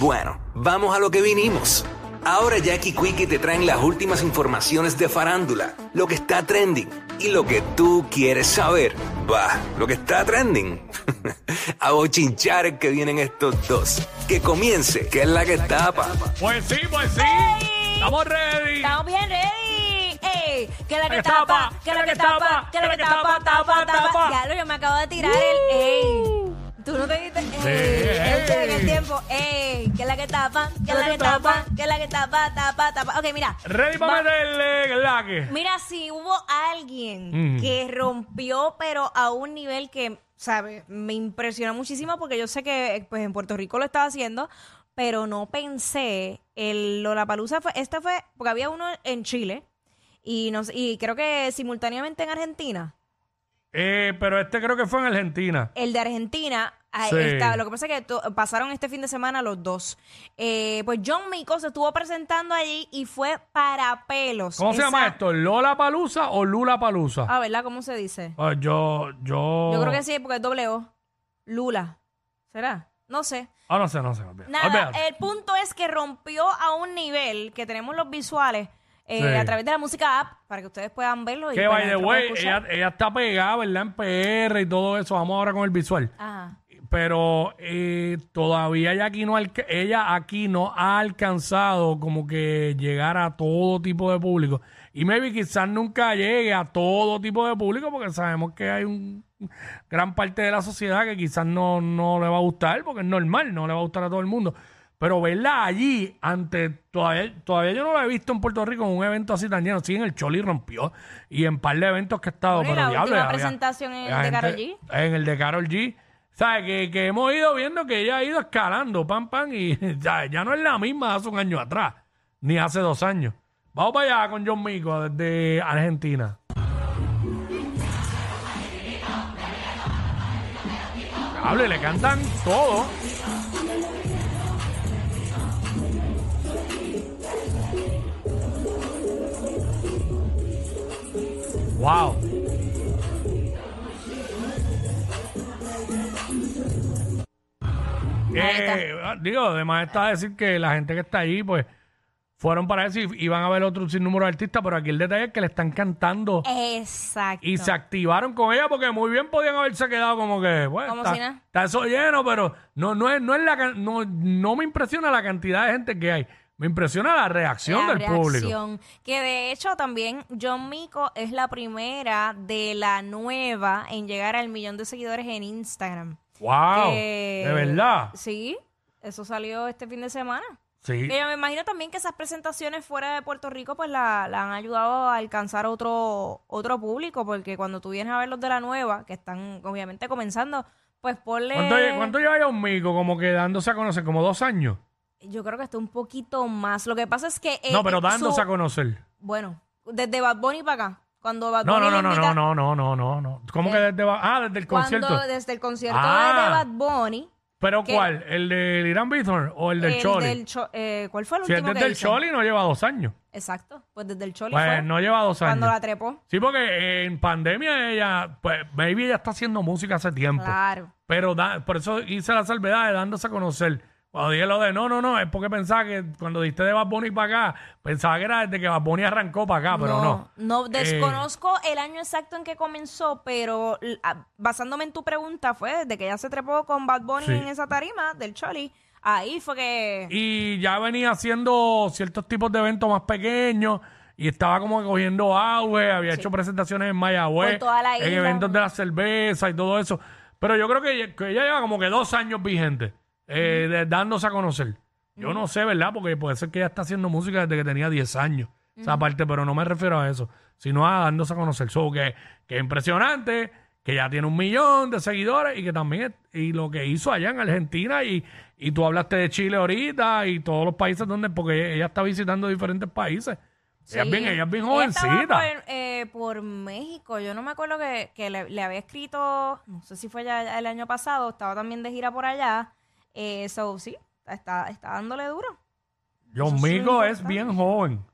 Bueno, vamos a lo que vinimos. Ahora Jackie Quickie te traen las últimas informaciones de farándula, lo que está trending y lo que tú quieres saber. Va, lo que está trending. a bochinchar que vienen estos dos. Que comience, que es la que tapa. Pues sí, pues sí. Estamos ready. Estamos bien ready. Ey, que la que tapa, que la que tapa, que la que tapa, tapa, tapa. Ya lo, yo me acabo de tirar el ey. Tú no te diste ey, este en el tiempo. Ey, que la que tapa, que la que tapa, que la que tapa, tapa, tapa. Ok, mira. Ready para meterle la que. Mira, si hubo alguien Mm. que rompió, pero a un nivel que, ¿sabes? Me impresionó muchísimo porque yo sé que pues, en Puerto Rico lo estaba haciendo, pero no pensé. El Lollapalooza fue, este fue, porque había uno en Chile y, no, sé- y creo que simultáneamente en Argentina. Eh, pero este creo que fue en Argentina. El de Argentina, ahí Sí. está. Lo que pasa es que to- pasaron este fin de semana los dos. Eh, pues John Mico se estuvo presentando allí y fue para pelos. ¿Cómo se Esa- llama esto? ¿Lola Palusa o Lula Palusa? Ah, ¿verdad? ¿Cómo se dice? yo, yo. Yo creo que sí, porque es doble O. Lula. ¿Será? No sé. Ah, no sé, no sé. olvídate. Nada, Olvídate. el punto es que rompió a un nivel que tenemos los visuales eh, Sí. a través de la música app para que ustedes puedan verlo. y Que pues, by the way, ella, ella está pegada, ¿verdad? En PR y todo eso. Vamos ahora con el visual. Ajá. Pero eh, todavía ella aquí, no alca- ella aquí no ha alcanzado como que llegar a todo tipo de público. Y maybe quizás nunca llegue a todo tipo de público porque sabemos que hay un gran parte de la sociedad que quizás no, no le va a gustar porque es normal, no le va a gustar a todo el mundo. Pero verla allí, ante todavía, todavía yo no la he visto en Puerto Rico en un evento así tan lleno. Sí, en el Choli rompió y en par de eventos que he estado. Bueno, pero la diablo, última había- presentación en el de Karol gente- G. En el de Carol G. ¿Sabes? Que, que hemos ido viendo que ella ha ido escalando, pam, pam, y ya, ya no es la misma hace un año atrás, ni hace dos años. Vamos para allá con John Mico desde Argentina. Hable, le cantan todo. Wow. Eh, digo, además está decir que la gente que está ahí, pues, fueron para eso y iban a ver otro sinnúmero de artistas, pero aquí el detalle es que le están cantando Exacto. y se activaron con ella porque muy bien podían haberse quedado como que, bueno, Como está, si nada. está eso lleno, pero no, no es, no es la can- no, no me impresiona la cantidad de gente que hay. Me impresiona la reacción La del público. reacción. Que de hecho también John Mico es la primera de la nueva en llegar al millón de seguidores en Instagram. Wow, Que- de verdad. Sí, eso salió este fin de semana. Sí. Me imagino también que esas presentaciones fuera de Puerto Rico pues la, la han ayudado a alcanzar otro, otro público, porque cuando tú vienes a ver los de la nueva, que están obviamente comenzando, pues ponle... ¿Cuánto, cuánto lleva John Mico como que dándose a conocer? ¿Como dos años? Yo creo que está un poquito más. Lo que pasa es que... eh, no, pero eh, dándose su- a conocer. Bueno, desde Bad Bunny para acá. Cuando Bad No, Bunny no, lo no, no, invita- no, no, no, no, no. ¿Cómo que desde, va- ah, desde el Cuando concierto? desde el concierto Ah. de Bad Bunny. ¿Pero que- cuál? ¿El del Irán Bithorn o el del el Choli? del Cho- eh, ¿Cuál fue el Si es último desde que el hizo? Choli no lleva dos años. Exacto, pues desde el Choli Pues fue. no lleva dos años. Cuando la trepó. Sí, porque en pandemia ella, pues, maybe ella está haciendo música hace tiempo. Claro. Pero da- por eso hice la salvedad de dándose a conocer. Cuando dije lo de no, no, no, es porque pensaba que cuando diste de Bad Bunny para acá, pensaba que era desde que Bad Bunny arrancó para acá, pero no. No, Eh, desconozco el año exacto en que comenzó, pero l- a- basándome en tu pregunta, fue desde que ella se trepó con Bad Bunny Sí. en esa tarima del Choli. Ahí fue que. y ya venía haciendo ciertos tipos de eventos más pequeños y estaba como cogiendo auge, había hecho presentaciones en Mayagüez, en eventos de la cerveza y todo eso. Pero yo creo que ella lleva como que dos años vigente, eh, de- dándose a conocer. Yo no sé, ¿verdad? Porque puede ser que ella está haciendo música desde que tenía 10 años, esa parte, pero no me refiero a eso, sino a dándose a conocer. So, que, que impresionante que ya tiene un millón de seguidores y que también, es- y lo que hizo allá en Argentina y, y tú hablaste de Chile ahorita y todos los países donde, porque ella, está visitando diferentes países. Ella, es Sí. bien, ella es bien Ella estaba jovencita. Por, eh, por México. Yo no me acuerdo que, que le, le había escrito, no sé si fue ya el año pasado, estaba también de gira por allá. Eh, so, sí, está, está dándole duro. John Eso es Mico es importante. bien joven.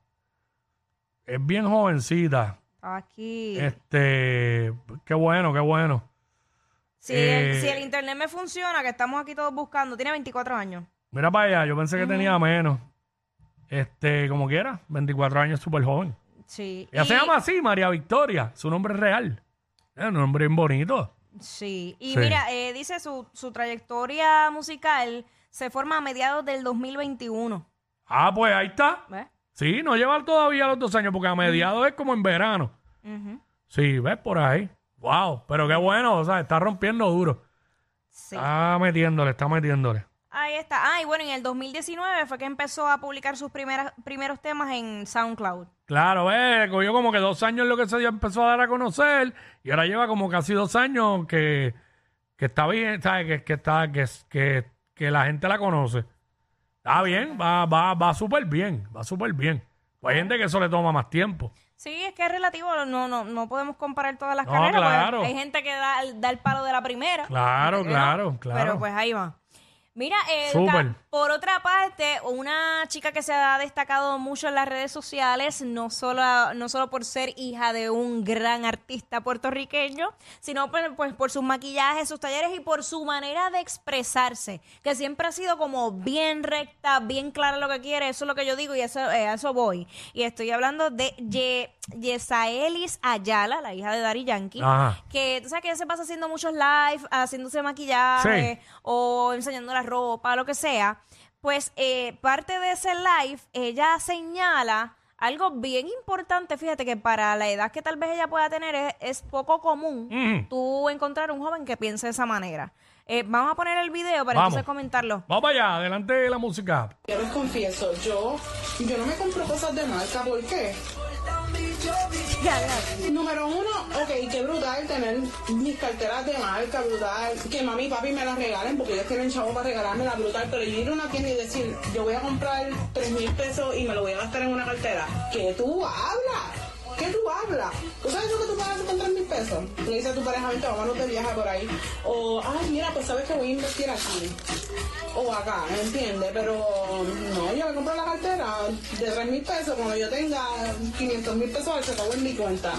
Es bien jovencita. Aquí. Este, qué bueno, qué bueno. si, el, eh, si el internet me funciona, que estamos aquí todos buscando, tiene 24 años. Mira para allá, yo pensé que tenía menos. Este, como quiera, 24 años, súper joven. Sí. Ella se llama así, María Victoria. Su nombre es real. Es un nombre bien bonito. Sí, y Sí. mira, eh, dice su, su trayectoria musical se forma a mediados del 2021. Ah, pues ahí está. ¿Ves? Sí, no lleva todavía los dos años, porque a mediados es como en verano. Ujú. Sí, ves por ahí. Wow, pero qué bueno, o sea, está rompiendo duro. Sí. Está metiéndole, está metiéndole. Ahí está. Ah, y bueno, en el 2019 fue que empezó a publicar sus primeras, primeros temas en SoundCloud. Claro, ve, cogió como que dos años lo que se dio, empezó a dar a conocer y ahora lleva como casi dos años que, que está bien, ¿sabes? Que, que está, que, que, que la gente la conoce. Está bien, va, va, va súper bien, va súper bien. Pues hay gente que eso le toma más tiempo. Sí, es que es relativo, no, no, no podemos comparar todas las No, carreras. porque claro. Hay gente que da, da el palo de la primera. Claro, claro, claro. Pero pues ahí va. Mira. Ca- por otra parte, una chica que se ha destacado mucho en las redes sociales, no solo, no solo por ser hija de un gran artista puertorriqueño, sino pues, pues, por sus maquillajes, sus talleres y por su manera de expresarse, que siempre ha sido como bien recta, bien clara lo que quiere, eso es lo que yo digo y eso, eh, a eso voy. Y estoy hablando de Ye- Yesaelis Ayala, la hija de Dari Yankee, Ajá. que tú sabes que ella se pasa haciendo muchos live, haciéndose maquillaje Sí. o enseñando la ropa, lo que sea. Pues eh, parte de ese live, ella señala algo bien importante, fíjate que para la edad que tal vez ella pueda tener es, es poco común tú encontrar un joven que piense de esa manera. Eh, vamos a poner el video para Vamos. entonces comentarlo. Vamos para allá, adelante de la música. Yo les confieso, yo, yo no me compro cosas de marca, ¿por qué? Número uno, ok, qué brutal tener mis carteras de marca, brutal, que mami y papi me las regalen porque ellos tienen chavo para regalarme la brutal, pero yo ir a una tienda y decir, yo voy a comprar tres mil pesos y me lo voy a gastar en una cartera. ¿Qué tú hablas? ¿Qué tú hablas? ¿Tú sabes lo que tú pagas con tres mil pesos? Le dices a tu pareja, vente, vámonos de viaje por ahí. O, ay, mira, pues sabes que voy a invertir aquí o acá, ¿entiendes? Pero no, yo me compro la cartera de 3 mil pesos cuando yo tenga 500 mil pesos se acabó en mi cuenta.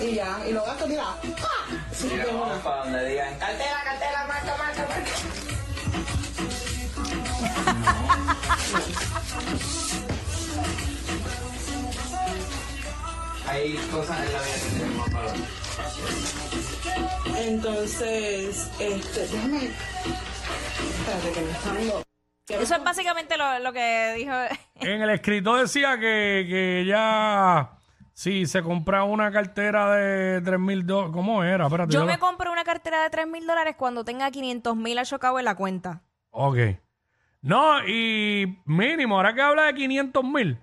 Y ya, y lo gasto, mira, ¡pa! Sí, una. para donde digan cartera, cartera, marca, marca, marca. Hay cosas en la vida que tienen más valor. Entonces, este, déjame. Espérate que me está dando. Eso es básicamente lo, lo que dijo. En el escrito decía que, que ella, si se compra una cartera de 3 mil dólares, ¿cómo era? Espérate, Yo yo me la- compro una cartera de 3 mil dólares cuando tenga 500 mil chocado en la cuenta. Ok. No, y mínimo, ahora que habla de 500 mil,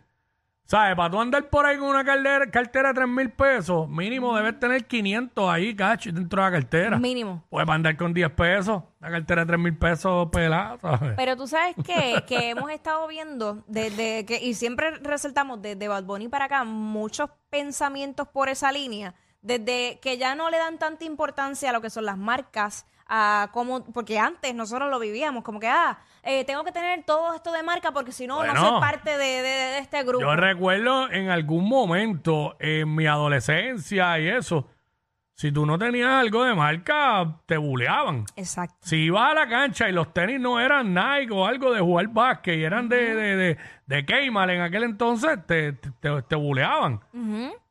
¿sabes? Para tú andar por ahí con una cartera, cartera de 3 mil pesos, mínimo debes tener 500 ahí, cacho, dentro de la cartera. Mínimo. Pues para andar con 10 pesos, la cartera de 3 mil pesos pelada, ¿sabes? Pero tú sabes que, que hemos estado viendo desde que, y siempre resaltamos desde Bad Bunny para acá, muchos pensamientos por esa línea, desde que ya no le dan tanta importancia a lo que son las marcas, a cómo, porque antes nosotros lo vivíamos, como que, ah, eh, tengo que tener todo esto de marca porque si no, no soy parte de, de- de este grupo. Yo recuerdo en algún momento en mi adolescencia y eso, si tú no tenías algo de marca, te buleaban. Exacto. Si ibas a la cancha y los tenis no eran Nike o algo de jugar básquet y eran de, de, de, de Kmart en aquel entonces, te, te, te- te buleaban.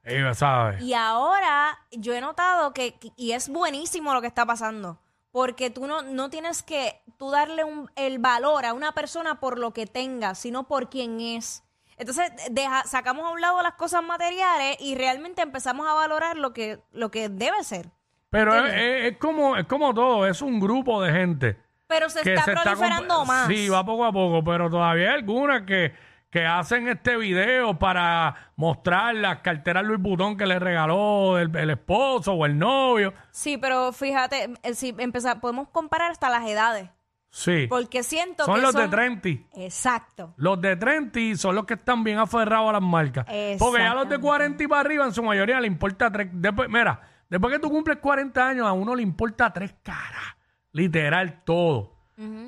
Eh, ¿sabes? Y ahora yo he notado que- y es buenísimo lo que está pasando, porque tú no, no tienes que tú darle un- el valor a una persona por lo que tenga, sino por quién es. Entonces deja- sacamos a un lado las cosas materiales y realmente empezamos a valorar lo que, lo que debe ser. Pero es, ¿Entiendes? es- es como, es como todo, es un grupo de gente. Pero se que está se proliferando más. Sí, va poco a poco, pero todavía hay algunas que, que hacen este video para mostrar las carteras Louis Vuitton que le regaló el, el esposo o el novio. Sí, pero fíjate, eh, si empezar, podemos comparar hasta las edades. Sí. Porque siento Son que los son... de 30. Exacto. Los de 30 son los que están bien aferrados a las marcas. Porque ya los de 40 y para arriba, en su mayoría, le importa tres. Después, mira, después que tú cumples 40 años, a uno le importa tres caras. Literal, todo.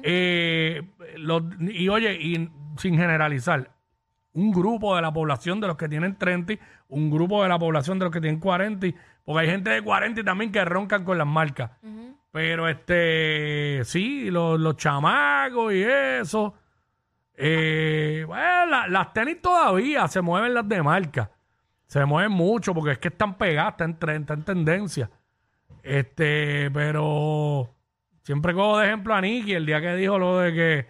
Eh, los- y oye, y sin generalizar, un grupo de la población de los que tienen 30, un grupo de la población de los que tienen 40, porque hay gente de 40 también que roncan con las marcas. Pero este, sí, los, los chamacos y eso. Eh, bueno, la- las tenis todavía se mueven las de marca. Se mueven mucho porque es que están pegadas, están, en, están en tendencia. Este, pero siempre cojo de ejemplo a Nicky el día que dijo lo de que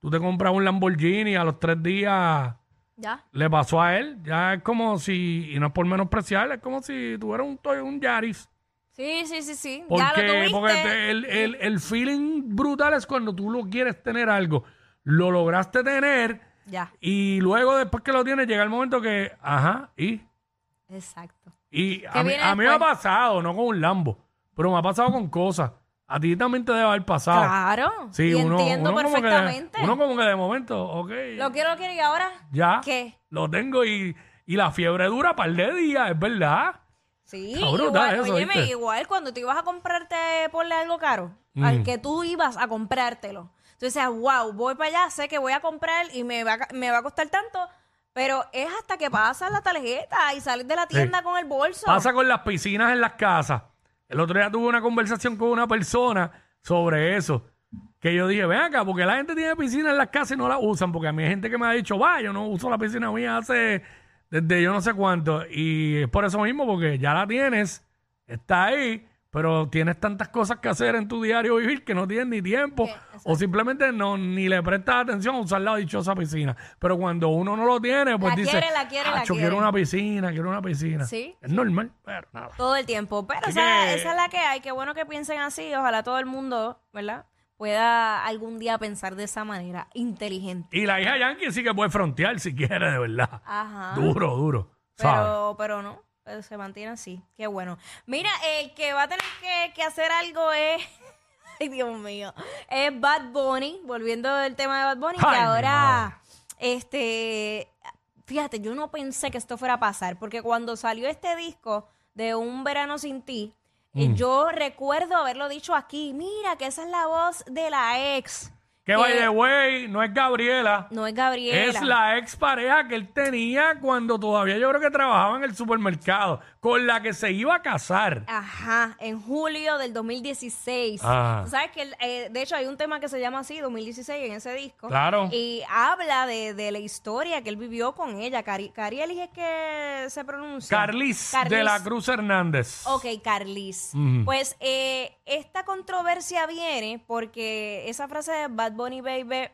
tú te compras un Lamborghini a los tres días Ya. le pasó a él. Ya es como si, y no es por menospreciarle, es como si tuviera un, Toy- un Yaris. Sí, sí, sí, sí. ya lo Porque, tuviste. porque te- el, el- el feeling brutal es cuando tú lo quieres tener algo, lo lograste tener Ya. y luego después que lo tienes llega el momento que, ajá, y, Exacto. y a mí, viene a mí me ha después? pasado, no con un Lambo, pero me ha pasado con cosas. A ti también te debe haber pasado. Claro. Sí, y uno, entiendo uno como de- perfectamente. uno como que de momento, ok. Lo quiero, lo quiero y ahora. ya. ¿Qué? Lo tengo y, y la fiebre dura par de días, es verdad. Sí, igual, eso, óyeme, ¿viste? igual cuando tú ibas a comprarte, ponle algo caro, Mm. al que tú ibas a comprártelo. Tú decías, wow, voy para allá, sé que voy a comprar y me va, a me va a costar tanto, pero es hasta que pasas la tarjeta y sales de la tienda con el bolso. Pasa con las piscinas en las casas. El otro día tuve una conversación con una persona sobre eso. Que yo dije, ven acá, porque la gente tiene piscina en las casas y no la usan. Porque a mí hay gente que me ha dicho, va, yo no uso la piscina mía hace desde yo no sé cuánto. Y es por eso mismo, porque ya la tienes, está ahí, pero tienes tantas cosas que hacer en tu diario vivir que no tienes ni tiempo. o simplemente no ni le prestas atención a usar la dichosa piscina. Pero cuando uno no lo tiene, pues La dice, quiere, la quiere, quiero una piscina, quiero una piscina. Sí, Es normal, pero nada. todo el tiempo. Pero esa, que- esa es la que hay. Qué bueno que piensen así. Ojalá todo el mundo, ¿verdad? Pueda algún día pensar de esa manera inteligente. Y la hija Yankee sí que puede frontear si quiere, de verdad. Ajá. Duro, duro. ¿sabes? Pero, pero no, pero se mantiene así. Qué bueno. Mira, el que va a tener que, que hacer algo es. Ay, Dios mío. Es Bad Bunny, volviendo al tema de Bad Bunny, Ay, que ahora. Este. Fíjate, yo no pensé que esto fuera a pasar, porque cuando salió este disco de Un Verano Sin Ti, eh, Mm. yo recuerdo haberlo dicho aquí. Mira, que esa es la voz de la ex. Que by the way, no es Gabriela. No es Gabriela. Es la ex pareja que él tenía cuando todavía yo creo que trabajaba en el supermercado, con la que se iba a casar. Ajá, en julio del 2016. Ah. Tú sabes que, eh, de hecho, hay un tema que se llama así, 2016, en ese disco. Claro. Y habla de, de la historia que él vivió con ella. Cari Carielis es que se pronuncia. Carlis, de Carlis. la Cruz Hernández. Ok, Carlis. Pues eh, esta controversia viene porque esa frase de Bad Bunny Baby,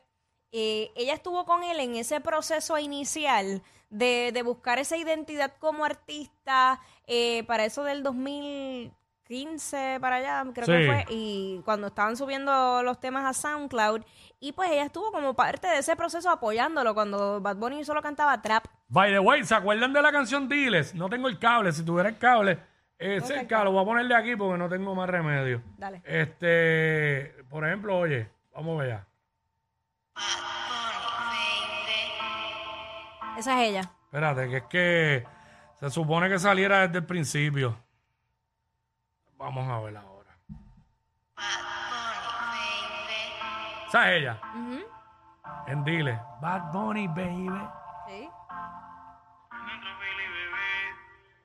eh, ella estuvo con él en ese proceso inicial de, de buscar esa identidad como artista eh, para eso del 2015 para allá, creo Sí. que fue, y cuando estaban subiendo los temas a SoundCloud, y pues ella estuvo como parte de ese proceso apoyándolo cuando Bad Bunny solo cantaba trap. By the way, ¿se acuerdan de la canción Diles? No tengo el cable. Si tuviera el cable, eh, cerca, lo voy a poner de aquí porque no tengo más remedio. Dale. Este, por ejemplo, oye, vamos allá. Esa es ella. Espérate, que es que se supone que saliera desde el principio. Vamos a ver ahora. Esa es ella. En Dile. Bad Bunny, baby. Sí.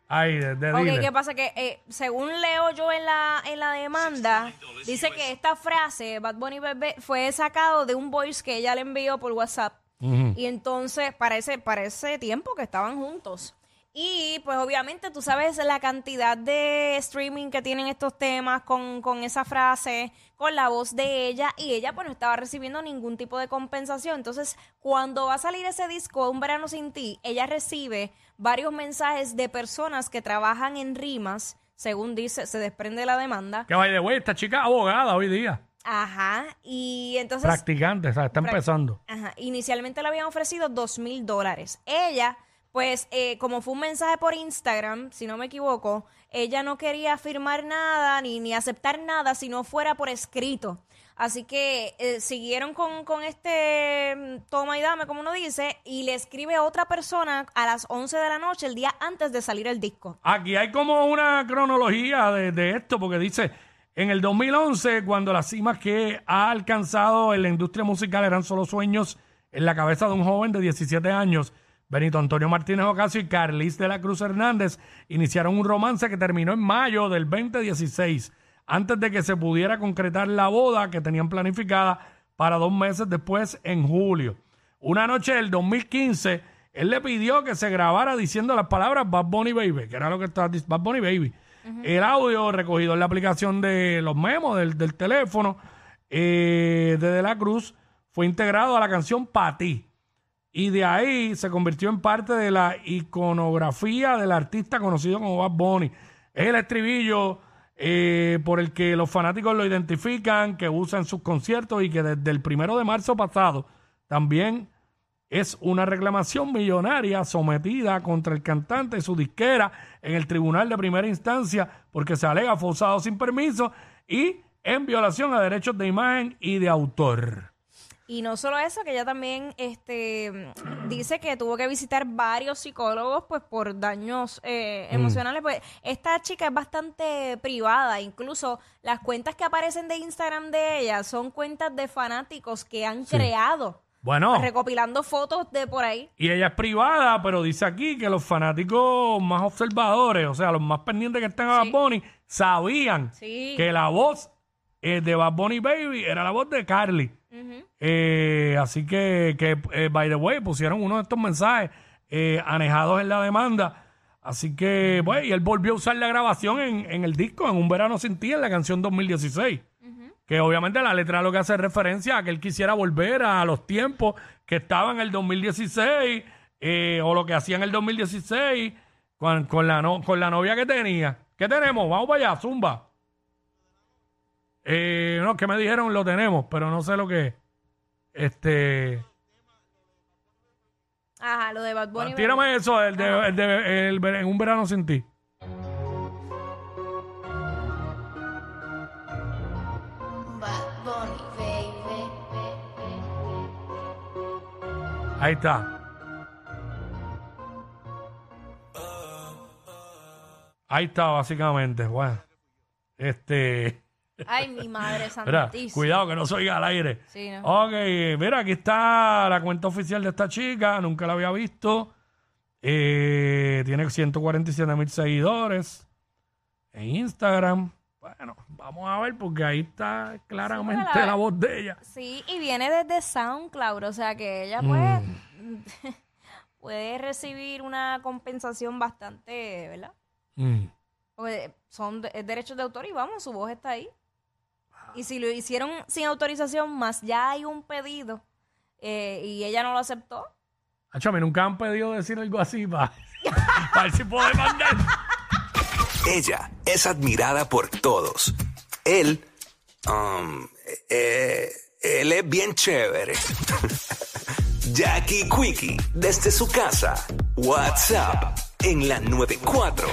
Ok, Dile. ¿qué pasa? Que eh, según leo yo en la, en la demanda, dice que esta frase, Bad Bunny Bebé, fue sacado de un voice que ella le envió por WhatsApp. Ujú. Y entonces, para ese tiempo que estaban juntos. Y pues obviamente tú sabes la cantidad de streaming que tienen estos temas con, con esa frase, con la voz de ella, y ella pues no estaba recibiendo ningún tipo de compensación. Entonces, cuando va a salir ese disco, Un Verano Sin Ti, ella recibe varios mensajes de personas que trabajan en rimas, según dice, se desprende de la demanda. Que the way, esta chica abogada hoy día. Ajá. Y entonces. Practicante, o sea, está empezando. Ajá. Inicialmente le habían ofrecido dos mil dólares. Ella, pues, eh, como fue un mensaje por Instagram, si no me equivoco, ella no quería firmar nada ni, ni aceptar nada si no fuera por escrito. Así que eh, siguieron con, con este mm, toma y dame, como uno dice, y le escribe otra persona a las 11 de la noche, el día antes de salir el disco. Aquí hay como una cronología de, de esto, porque dice, en el 2011, cuando las cimas que ha alcanzado en la industria musical eran solo sueños en la cabeza de un joven de 17 años, Benito Antonio Martínez Ocasio y Carlis de la Cruz Hernández iniciaron un romance que terminó en mayo del 2016, antes de que se pudiera concretar la boda que tenían planificada para dos meses después, en julio. Una noche del 2015, él le pidió que se grabara diciendo las palabras Bad Bunny Baby, que era lo que estaba diciendo, Bad Bunny Baby. El audio recogido en la aplicación de los memos del, del teléfono eh, de De la Cruz fue integrado a la canción Pa' ti. Y de ahí se convirtió en parte de la iconografía del artista conocido como Bad Bunny. Es el estribillo eh, por el que los fanáticos lo identifican, que usa en sus conciertos y que desde el primero de marzo pasado también es una reclamación millonaria sometida contra el cantante y su disquera en el tribunal de primera instancia porque se alega fue usado sin permiso y en violación a derechos de imagen y de autor. Y no solo eso, que ella también este, dice que tuvo que visitar varios psicólogos pues por daños eh, emocionales. Pues esta chica es bastante privada, incluso las cuentas que aparecen de Instagram de ella son cuentas de fanáticos que han creado, Bueno, recopilando fotos de por ahí. y ella es privada, pero dice aquí que los fanáticos más observadores, o sea, los más pendientes que están a Sí. Bad Bunny, sabían Sí. que la voz eh, de Bad Bunny Baby era la voz de Carly. Eh, así que, que eh, by the way, pusieron uno de estos mensajes eh, anejados en la demanda. Así que, bueno, y él volvió a usar la grabación en, en el disco, en Un Verano Sin Ti, en la canción 2016. Que obviamente la letra lo que hace referencia a que él quisiera volver a los tiempos que estaba en el 2016 eh, o lo que hacía en el 2016 con, con, la no- con la novia que tenía. ¿Qué tenemos? Vamos para allá, Zumba. Eh, no, que me dijeron lo tenemos, pero no sé lo que es. Este. Ajá, lo de Bad Bunny. Tírame eso, el de, el de- el en un verano sin ti. Bad Bunny, baby. Ahí está. Ahí está, básicamente. Bueno. Este. Ay, mi madre Mira, santísima. cuidado que no soy al aire. Sí, no. Ok, mira, aquí está la cuenta oficial de esta chica. Nunca la había visto. Eh, tiene 147 mil seguidores en Instagram. Bueno, vamos a ver porque ahí está claramente Sí, la- la voz de ella. Sí, y viene desde SoundCloud, o sea que ella pues puede recibir una compensación bastante, ¿verdad? Mm. Porque son de- derechos de autor y vamos, su voz está ahí. Y si lo hicieron sin autorización, más ya hay un pedido eh, y ella no lo aceptó. Hacho, a mí nunca han pedido decir algo así para, ver si puedo mandar. Ella es admirada por todos. Él, um, eh, él es bien chévere. Jackie Quickie, desde su casa. WhatsApp en la 94.